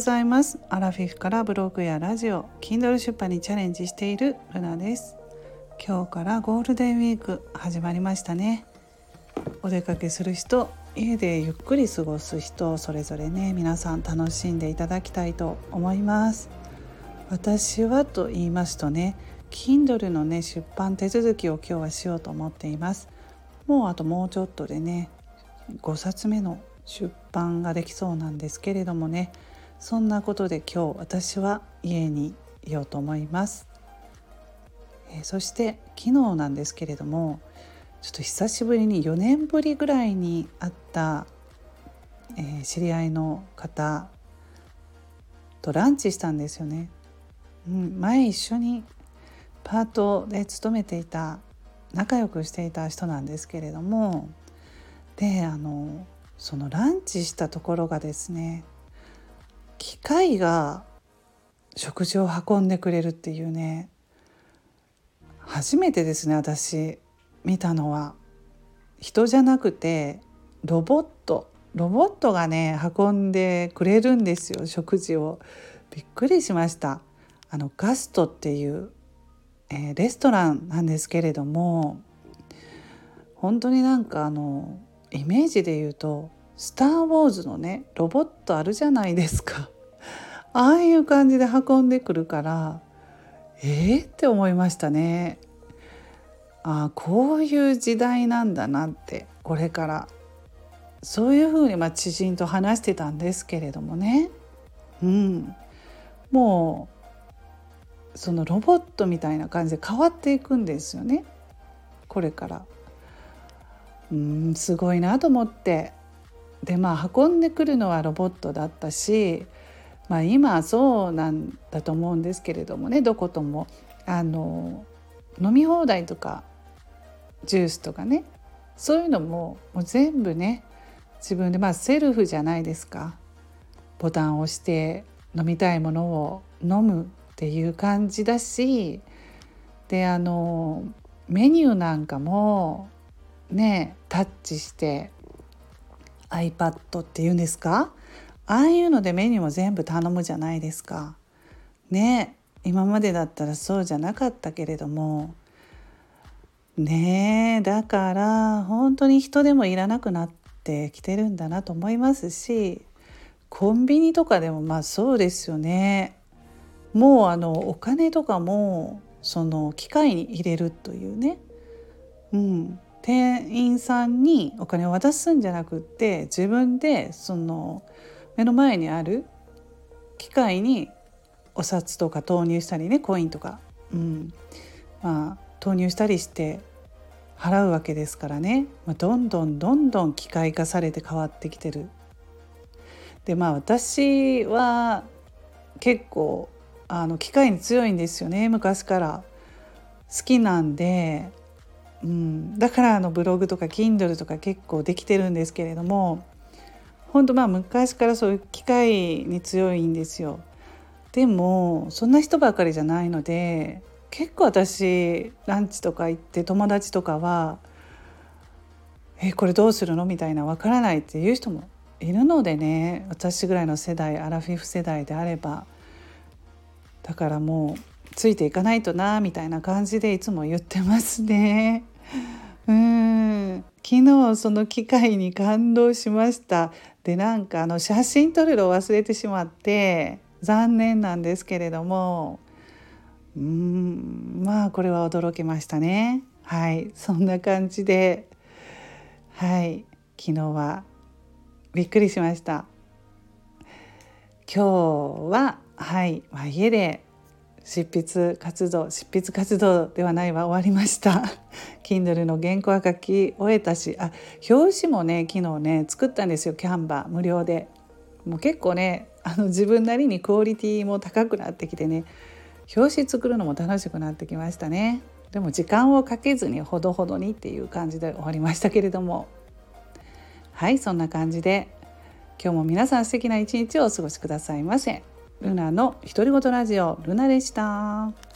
ざいます。アラフィフからブログやラジオ Kindle 出版にチャレンジしているルナです。今日からゴールデンウィーク始まりましたね。お出かけする人家でゆっくり過ごす人それぞれね。皆さん楽しんでいただきたいと思います。私はと言いますとね Kindle のね出版手続きを今日はしようと思っています。もうあともうちょっとでね5冊目の出版ができそうなんですけれどもねそんなことで今日私は家にいようと思います、えー、そして昨日なんですけれどもちょっと久しぶりに4年ぶりぐらいに会った、えー、知り合いの方とランチしたんですよね、うん、前一緒にパートで勤めていた仲良くしていた人なんですけれどもであのそのランチしたところがですね機械が食事を運んでくれるっていうね初めてですね私見たのは。人じゃなくてロボット。ロボットがね運んでくれるんですよ食事を。びっくりしました。あのガストっていう、えー、レストランなんですけれども本当になんかあのイメージで言うと「スター・ウォーズ」のねロボットあるじゃないですか。ああいう感じで運んでくるからえー、って思いましたね。ああこういう時代なんだなってこれから。そういうふうにまあ知人と話してたんですけれどもね、うん、もうそのロボットみたいな感じで変わっていくんですよね。これから。うんすごいなと思って。でまあ運んでくるのはロボットだったし、まあ、今そうなんだと思うんですけれどもねどことも。あの飲み放題とかジュースとかねそういうのももう全部ね自分でまあセルフじゃないですか。ボタンを押して飲みたいものを飲むっていう感じだしであのメニューなんかもねタッチして iPad っていうんですか？ああいうのでメニューも全部頼むじゃないですか。ね今までだったらそうじゃなかったけれども。ねえだから本当に人でもいらなくなってきてるんだなと思いますしコンビニとかでもまあそうですよね。もうあのお金とかもその機械に入れるというね、うん、店員さんにお金を渡すんじゃなくって自分でその目の前にある機械にお札とか投入したりねコインとか、うん。まあ、投入したりして払うわけですからね、まあ、どんどんどんどん機械化されて変わってきてる。でまあ私は結構あの機械に強いんですよね昔から。好きなんでうん、だからあのブログとか Kindle とか結構できてるんですけれども本当まあ昔からそういう機械に強いんですよ。でもそんな人ばかりじゃないので結構私ランチとか行って友達とかは「えこれどうするの?」みたいなわからないっていう人もいるのでね私ぐらいの世代アラフィフ世代であればだからもうついていかないとなみたいな感じでいつも言ってますね。うん。昨日その機会に感動しました。でなんかあの写真撮るのを忘れてしまって残念なんですけれども。うん。まあこれは驚きましたね。はい。そんな感じで。はい。昨日はびっくりしました。今日ははい、まあ、家で執筆活動執筆活動ではないわ終わりました。Kindle の原稿は書き終えたしあ表紙もね昨日ね作ったんですよ。キャンバー無料で。もう結構ねあの自分なりにクオリティも高くなってきてね表紙作るのも楽しくなってきましたね。でも時間をかけずにほどほどにっていう感じで終わりましたけれども。はいそんな感じで今日も皆さん素敵な一日をお過ごしくださいませ。ルナの独り言ラジオルナでした。